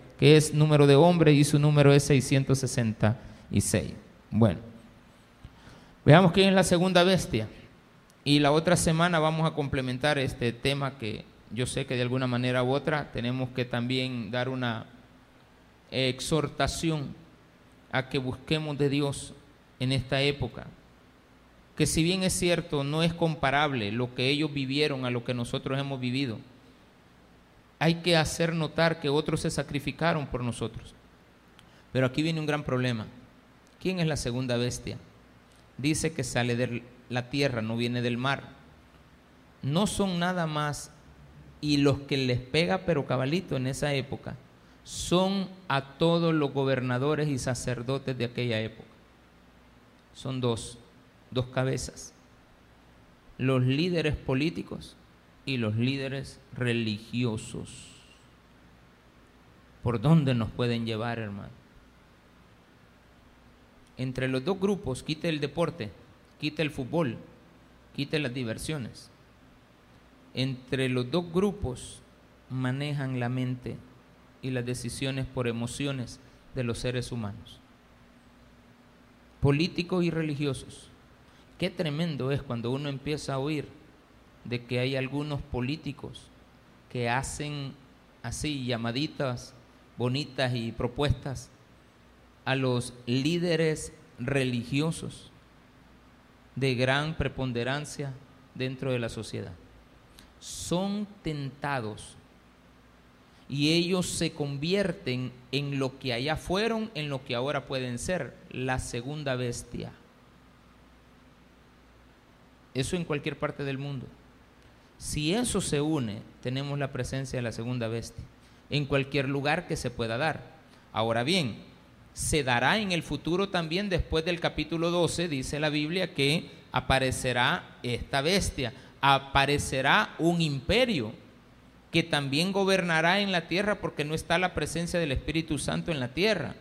que es número de hombre y su número es 666. Bueno, veamos quién es la segunda bestia. Y la otra semana vamos a complementar este tema que yo sé que de alguna manera u otra tenemos que también dar una exhortación a que busquemos de Dios en esta época. Que si bien es cierto, no es comparable lo que ellos vivieron a lo que nosotros hemos vivido hay que hacer notar que otros se sacrificaron por nosotros. Pero aquí viene un gran problema. ¿Quién es la segunda bestia? Dice que sale de la tierra, no viene del mar. No son nada más, y los que les pega pero cabalito en esa época, son a todos los gobernadores y sacerdotes de aquella época. Son dos, dos cabezas. Los líderes políticos y los líderes religiosos. ¿Por dónde nos pueden llevar, hermano? Entre los dos grupos, quite el deporte, quite el fútbol, quite las diversiones. Entre los dos grupos manejan la mente y las decisiones por emociones de los seres humanos. Políticos y religiosos. Qué tremendo es cuando uno empieza a oír de que hay algunos políticos que hacen así llamaditas bonitas y propuestas a los líderes religiosos de gran preponderancia dentro de la sociedad. Son tentados y ellos se convierten en lo que allá fueron, en lo que ahora pueden ser, la segunda bestia. Eso en cualquier parte del mundo. Si eso se une, tenemos la presencia de la segunda bestia en cualquier lugar que se pueda dar. Ahora bien, se dará en el futuro también después del capítulo 12, dice la Biblia, que aparecerá esta bestia, aparecerá un imperio que también gobernará en la tierra porque no está la presencia del Espíritu Santo en la tierra.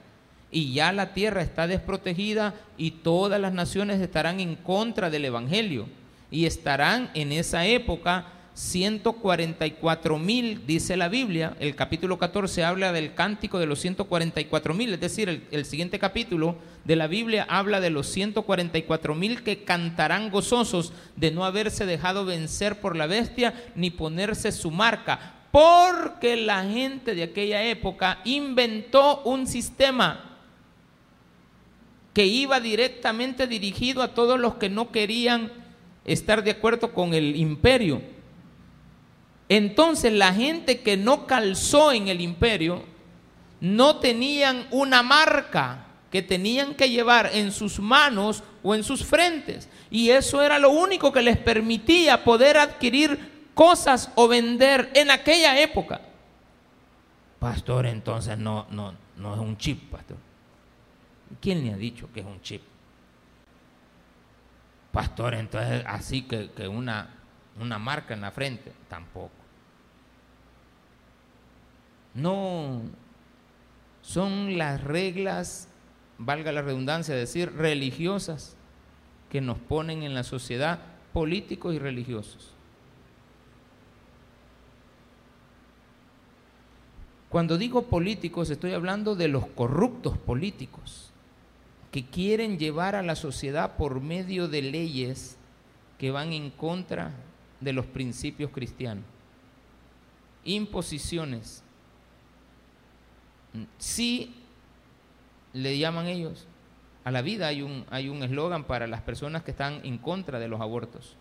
Y ya la tierra está desprotegida y todas las naciones estarán en contra del Evangelio y estarán en esa época 144 mil, dice la Biblia, el capítulo 14 habla del cántico de los 144 mil, es decir, el, el, siguiente capítulo de la Biblia habla de los 144 mil que cantarán gozosos de no haberse dejado vencer por la bestia ni ponerse su marca, porque la gente de aquella época inventó un sistema que iba directamente dirigido a todos los que no querían estar de acuerdo con el imperio. Entonces la gente que no calzó en el imperio no tenían una marca que tenían que llevar en sus manos o en sus frentes. Y eso era lo único que les permitía poder adquirir cosas o vender en aquella época. Pastor, entonces no, no, no es un chip, pastor. ¿Quién le ha dicho que es un chip? Pastor, entonces así que, una, una marca en la frente, tampoco. No, son las reglas, valga la redundancia, decir, religiosas que nos ponen en la sociedad políticos y religiosos. Cuando digo políticos estoy hablando de los corruptos políticos que quieren llevar a la sociedad por medio de leyes que van en contra de los principios cristianos. Imposiciones. Sí le llaman ellos a la vida hay un hay un eslogan para las personas que están en contra de los abortos.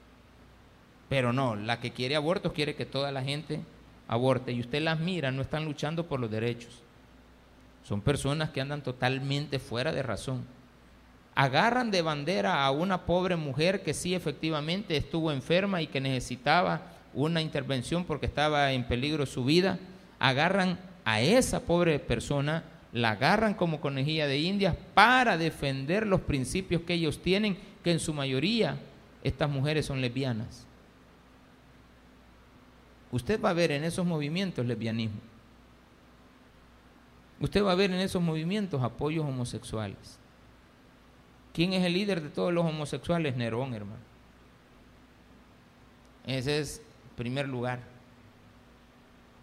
Pero no, la que quiere abortos quiere que toda la gente aborte y usted las mira, no están luchando por los derechos. Son personas que andan totalmente fuera de razón. Agarran de bandera a una pobre mujer que sí efectivamente estuvo enferma y que necesitaba una intervención porque estaba en peligro su vida. Agarran a esa pobre persona la agarran como conejilla de indias para defender los principios que ellos tienen, que en su mayoría estas mujeres son lesbianas. Usted va a ver en esos movimientos lesbianismo. Usted va a ver en esos movimientos apoyos homosexuales. ¿Quién es el líder de todos los homosexuales? Nerón, hermano. Ese es primer lugar.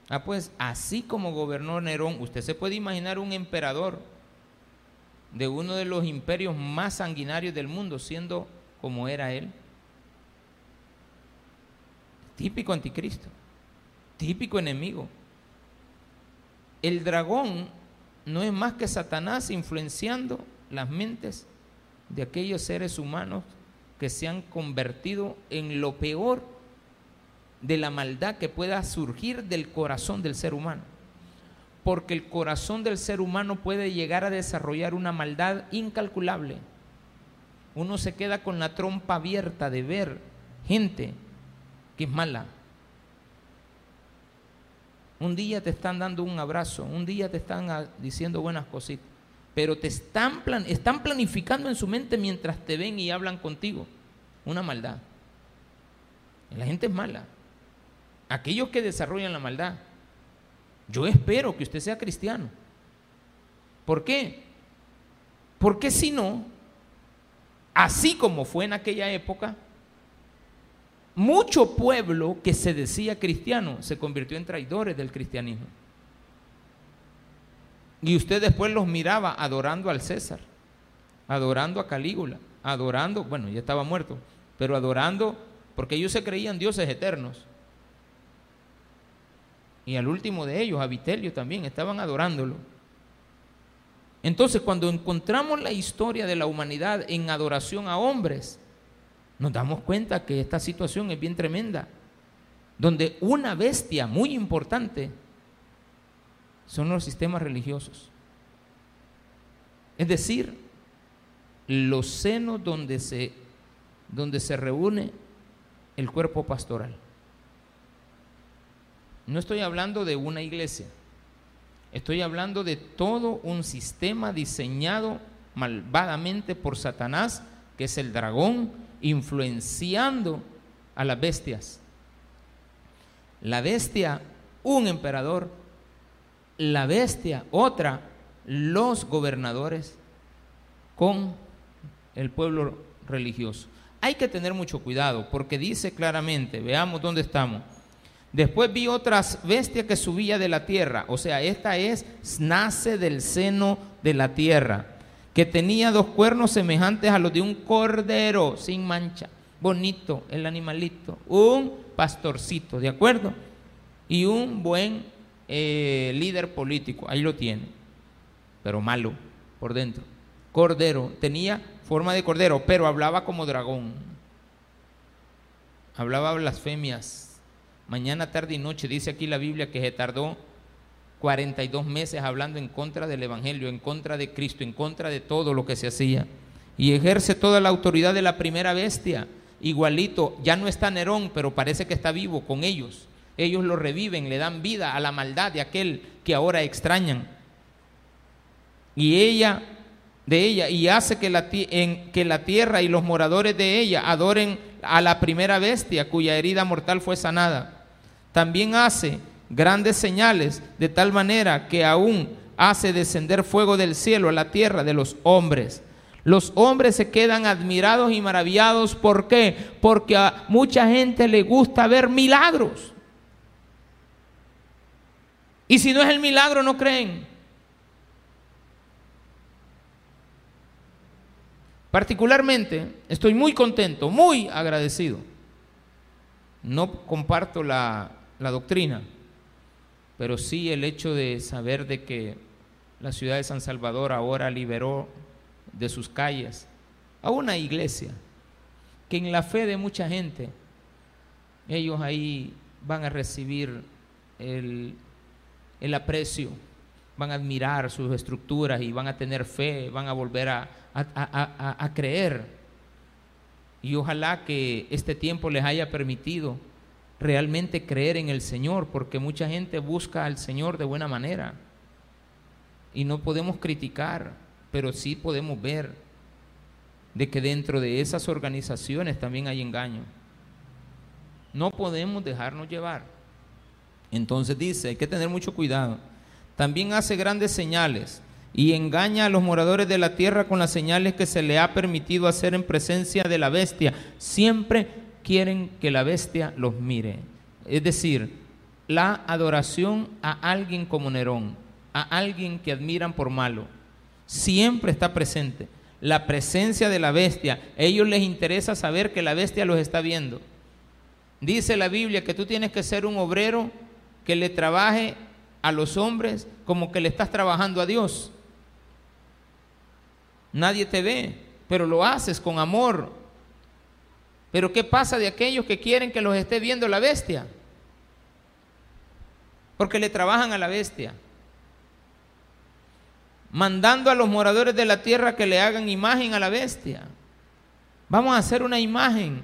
Ah, pues así como gobernó Nerón, usted se puede imaginar un emperador de uno de los imperios más sanguinarios del mundo, siendo como era él. Típico anticristo, típico enemigo. El dragón no es más que Satanás influenciando las mentes de aquellos seres humanos que se han convertido en lo peor de la maldad que pueda surgir del corazón del ser humano. Porque el corazón del ser humano puede llegar a desarrollar una maldad incalculable. Uno se queda con la trompa abierta de ver gente que es mala. Un día te están dando un abrazo, un día te están diciendo buenas cositas, pero te están, están planificando en su mente mientras te ven y hablan contigo una maldad. La gente es mala aquellos que desarrollan la maldad. Yo espero que usted sea cristiano. ¿Por qué? Porque si no, así como fue en aquella época, mucho pueblo que se decía cristiano se convirtió en traidores del cristianismo. Y usted después los miraba adorando al César, adorando a Calígula, adorando, bueno, ya estaba muerto, pero adorando, porque ellos se creían dioses eternos y al último de ellos, a Vitelio también, estaban adorándolo. Entonces, cuando encontramos la historia de la humanidad en adoración a hombres, nos damos cuenta que esta situación es bien tremenda, donde una bestia muy importante son los sistemas religiosos. Es decir, los senos donde se, donde se reúne el cuerpo pastoral. No estoy hablando de una iglesia. Estoy hablando de todo un sistema diseñado malvadamente por Satanás, que es el dragón, influenciando a las bestias. La bestia, un emperador. La bestia, otra, los gobernadores con el pueblo religioso. Hay que tener mucho cuidado porque dice claramente, veamos dónde estamos. Después vi otras bestias que subía de la tierra. O sea, esta es, nace del seno de la tierra. Que tenía dos cuernos semejantes a los de un cordero sin mancha. Bonito el animalito. Un pastorcito, ¿de acuerdo? Y un buen eh, líder político. Ahí lo tiene. Pero malo por dentro. Cordero. Tenía forma de cordero, pero hablaba como dragón. Hablaba blasfemias Mañana, tarde y noche dice aquí la Biblia que se tardó 42 meses hablando en contra del Evangelio, en contra de Cristo, en contra de todo lo que se hacía. y ejerce toda la autoridad de la primera bestia. Igualito, ya no está Nerón, pero parece que está vivo con ellos. Ellos lo reviven, le dan vida a la maldad de aquel que ahora extrañan. Y ella, de ella, y hace que la, que la tierra y los moradores de ella adoren a la primera bestia cuya herida mortal fue sanada. También hace grandes señales de tal manera que aún hace descender fuego del cielo a la tierra de los hombres. Los hombres se quedan admirados y maravillados. ¿Por qué? Porque a mucha gente le gusta ver milagros. Y si no es el milagro, no creen. Particularmente, estoy muy contento, muy agradecido. No comparto la, la doctrina, pero sí el hecho de saber de que la ciudad de San Salvador ahora liberó de sus calles a una iglesia que en la fe de mucha gente ellos ahí van a recibir el, el aprecio, van a admirar sus estructuras y van a tener fe, van a volver a, a, a creer. Y ojalá que este tiempo les haya permitido realmente creer en el Señor, porque mucha gente busca al Señor de buena manera. Y no podemos criticar, pero sí podemos ver de que dentro de esas organizaciones también hay engaño. No podemos dejarnos llevar. Entonces dice, hay que tener mucho cuidado. También hace grandes señales y engaña a los moradores de la tierra con las señales que se le ha permitido hacer en presencia de la bestia, siempre quieren que la bestia los mire. Es decir, la adoración a alguien como Nerón, a alguien que admiran por malo, siempre está presente. La presencia de la bestia, a ellos les interesa saber que la bestia los está viendo. Dice la Biblia que tú tienes que ser un obrero que le trabaje a los hombres como que le estás trabajando a Dios. Nadie te ve, pero lo haces con amor, pero ¿qué pasa de aquellos que quieren que los esté viendo la bestia? Porque le trabajan a la bestia. Mandando a los moradores de la tierra que le hagan imagen a la bestia. Vamos a hacer una imagen.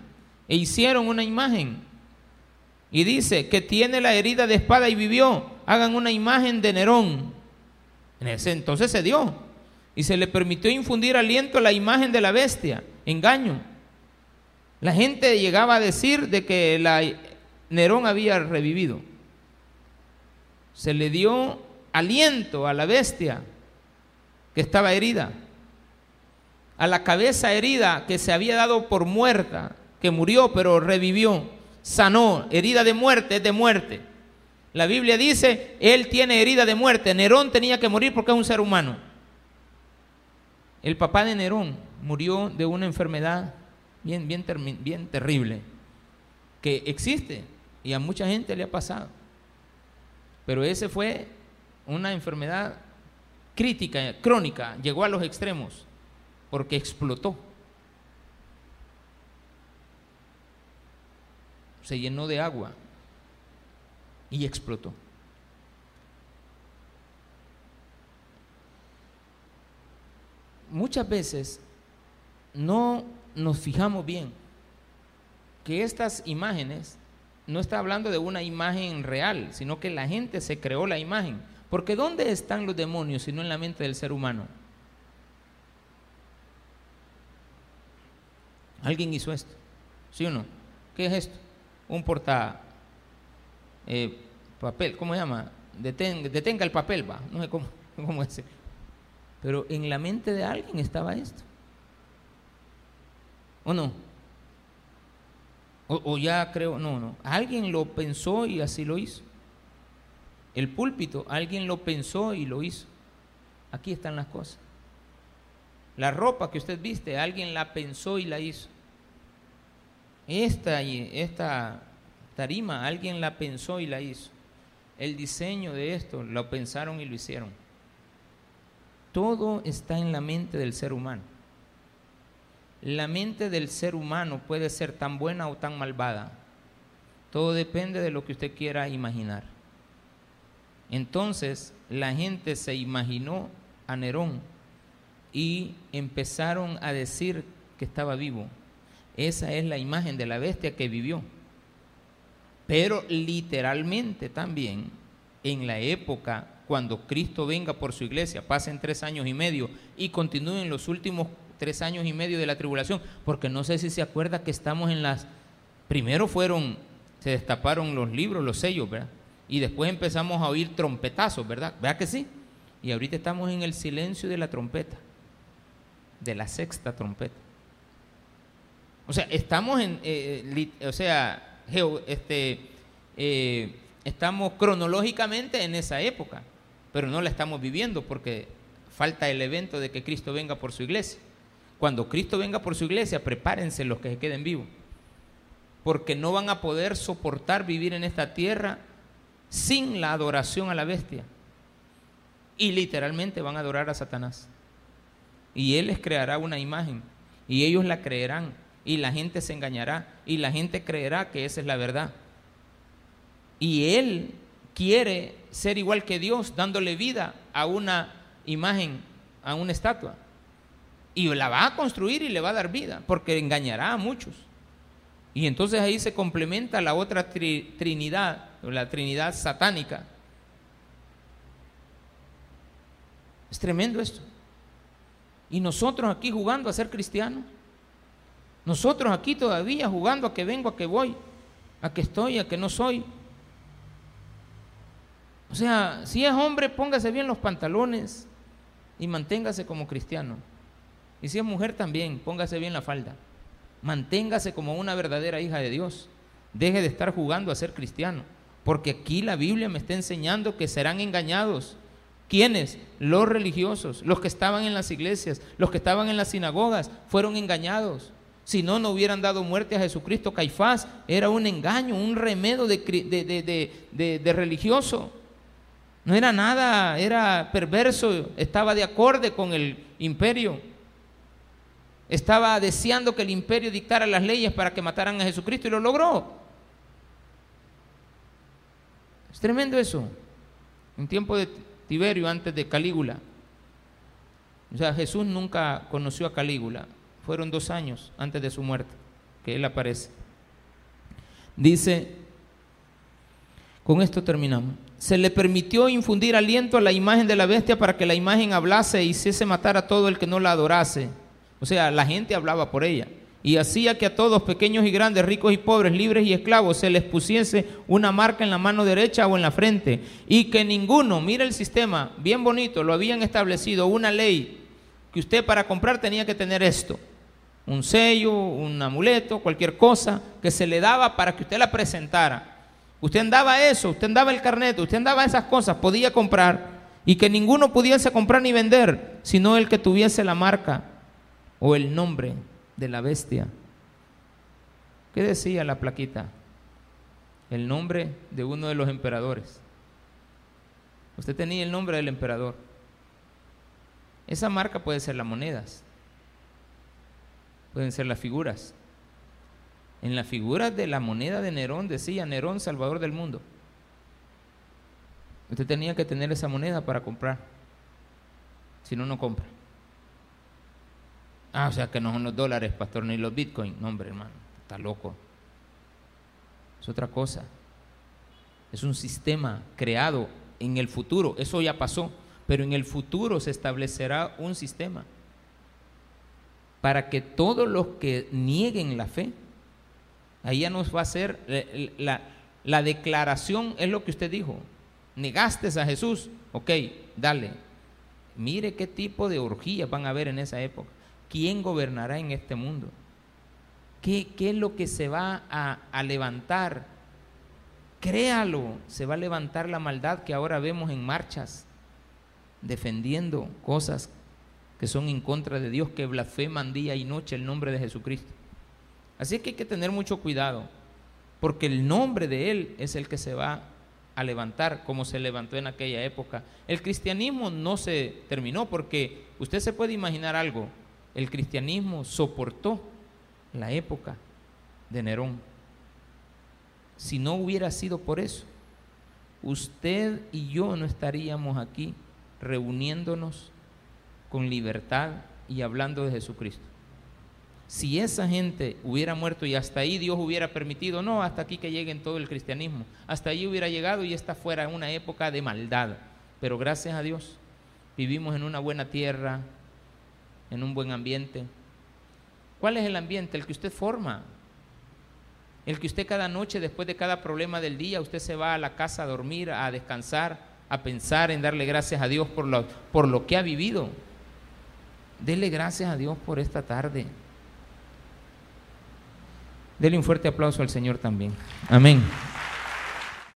E hicieron una imagen. Y dice que tiene la herida de espada y vivió. Hagan una imagen de Nerón. En ese entonces se dio. Y se le permitió infundir aliento a la imagen de la bestia. Engaño. La gente llegaba a decir de que la, Nerón había revivido. Se le dio aliento a la bestia que estaba herida, a la cabeza herida que se había dado por muerta, que murió pero revivió, sanó, herida de muerte es de muerte. La Biblia dice, él tiene herida de muerte, Nerón tenía que morir porque es un ser humano. El papá de Nerón murió de una enfermedad bien, bien, bien terrible, que existe y a mucha gente le ha pasado. Pero ese fue una enfermedad crítica, crónica, llegó a los extremos, porque explotó. Se llenó de agua y explotó. Muchas veces no nos fijamos bien que estas imágenes no está hablando de una imagen real, sino que la gente se creó la imagen. Porque ¿dónde están los demonios si no en la mente del ser humano? Alguien hizo esto, ¿sí o no? ¿Qué es esto? Un porta eh, papel, ¿cómo se llama? detenga el papel, va, no sé cómo, [laughs] cómo es. Pero en la mente de alguien estaba esto. ¿O no? O, ya creo, no, no. Alguien lo pensó y así lo hizo. El púlpito, alguien lo pensó y lo hizo. Aquí están las cosas. La ropa que usted viste, alguien la pensó y la hizo. Esta, esta tarima, alguien la pensó y la hizo. El diseño de esto lo pensaron y lo hicieron. Todo está en la mente del ser humano. La mente del ser humano puede ser tan buena o tan malvada. Todo depende de lo que usted quiera imaginar. Entonces la gente se imaginó a Nerón y empezaron a decir que estaba vivo. Esa es la imagen de la bestia que vivió. Pero literalmente también en la época cuando Cristo venga por su iglesia, pasen tres años y medio y continúen los últimos tres años y medio de la tribulación, porque no sé si se acuerda que estamos en las... Primero fueron, se destaparon los libros, los sellos, ¿verdad? Y después empezamos a oír trompetazos, ¿verdad? ¿Verdad que sí? Y ahorita estamos en el silencio de la trompeta, de la sexta trompeta. O sea, estamos en, eh, o sea, este, eh, estamos cronológicamente en esa época, pero no la estamos viviendo porque falta el evento de que Cristo venga por su iglesia. Cuando Cristo venga por su iglesia, prepárense los que se queden vivos, porque no van a poder soportar vivir en esta tierra sin la adoración a la bestia. Y literalmente van a adorar a Satanás. Y Él les creará una imagen, y ellos la creerán, y la gente se engañará, y la gente creerá que esa es la verdad. Y Él quiere ser igual que Dios, dándole vida a una imagen, a una estatua. Y la va a construir y le va a dar vida, porque engañará a muchos. Y entonces ahí se complementa la otra trinidad, la trinidad satánica. Es tremendo esto. Y nosotros aquí jugando a ser cristianos. Nosotros aquí todavía jugando a que vengo, a que voy, a que estoy, a que no soy. O sea, si es hombre, póngase bien los pantalones y manténgase como cristiano. Y si es mujer también, póngase bien la falda. Manténgase como una verdadera hija de Dios. Deje de estar jugando a ser cristiano. Porque aquí la Biblia me está enseñando que serán engañados. ¿Quiénes? Los religiosos, los que estaban en las iglesias, los que estaban en las sinagogas, fueron engañados. Si no, no hubieran dado muerte a Jesucristo. Caifás era un engaño, un remedio de, de, de religioso. No era nada, era perverso, estaba de acorde con el imperio. Estaba deseando que el imperio dictara las leyes para que mataran a Jesucristo y lo logró. Es tremendo eso. En tiempo de Tiberio, antes de Calígula. O sea, Jesús nunca conoció a Calígula. Fueron dos años antes de su muerte que él aparece. Dice, con esto terminamos se le permitió infundir aliento a la imagen de la bestia para que la imagen hablase y hiciese matar a todo el que no la adorase. O sea, la gente hablaba por ella. Y hacía que a todos, pequeños y grandes, ricos y pobres, libres y esclavos, se les pusiese una marca en la mano derecha o en la frente. Y que ninguno, mire el sistema, bien bonito, lo habían establecido, una ley, que usted para comprar tenía que tener esto. Un sello, un amuleto, cualquier cosa que se le daba para que usted la presentara. Usted andaba eso, usted andaba el carnet, usted andaba esas cosas, podía comprar y que ninguno pudiese comprar ni vender, sino el que tuviese la marca o el nombre de la bestia. ¿Qué decía la plaquita? El nombre de uno de los emperadores. Usted tenía el nombre del emperador. Esa marca puede ser las monedas, pueden ser las figuras, en la figura de la moneda de Nerón decía Nerón, Salvador del mundo. Usted tenía que tener esa moneda para comprar. Si no, no compra. Ah, o sea que no son los dólares, pastor, ni los bitcoins. No, hombre, hermano, está loco. Es otra cosa. Es un sistema creado en el futuro. Eso ya pasó. Pero en el futuro se establecerá un sistema para que todos los que nieguen la fe Ahí ya nos va a hacer la, la, declaración, es lo que usted dijo. Negaste a Jesús, ok, dale. Mire qué tipo de orgías van a haber en esa época. ¿Quién gobernará en este mundo? ¿Qué, qué es lo que se va a, a levantar? Créalo, se va a levantar la maldad que ahora vemos en marchas, defendiendo cosas que son en contra de Dios, que blasfeman día y noche el nombre de Jesucristo. Así que hay que tener mucho cuidado, porque el nombre de Él es el que se va a levantar como se levantó en aquella época. El cristianismo no se terminó porque usted se puede imaginar algo, el cristianismo soportó la época de Nerón. Si no hubiera sido por eso, usted y yo no estaríamos aquí reuniéndonos con libertad y hablando de Jesucristo. Si esa gente hubiera muerto y hasta ahí Dios hubiera permitido, no, hasta aquí que llegue todo el cristianismo, hasta ahí hubiera llegado y esta fuera una época de maldad. Pero gracias a Dios vivimos en una buena tierra, en un buen ambiente. ¿Cuál es el ambiente? El que usted forma. El que usted cada noche, después de cada problema del día, usted se va a la casa a dormir, a descansar, a pensar en darle gracias a Dios por lo, por lo que ha vivido. Dele gracias a Dios por esta tarde. Dele un fuerte aplauso al Señor también. Amén.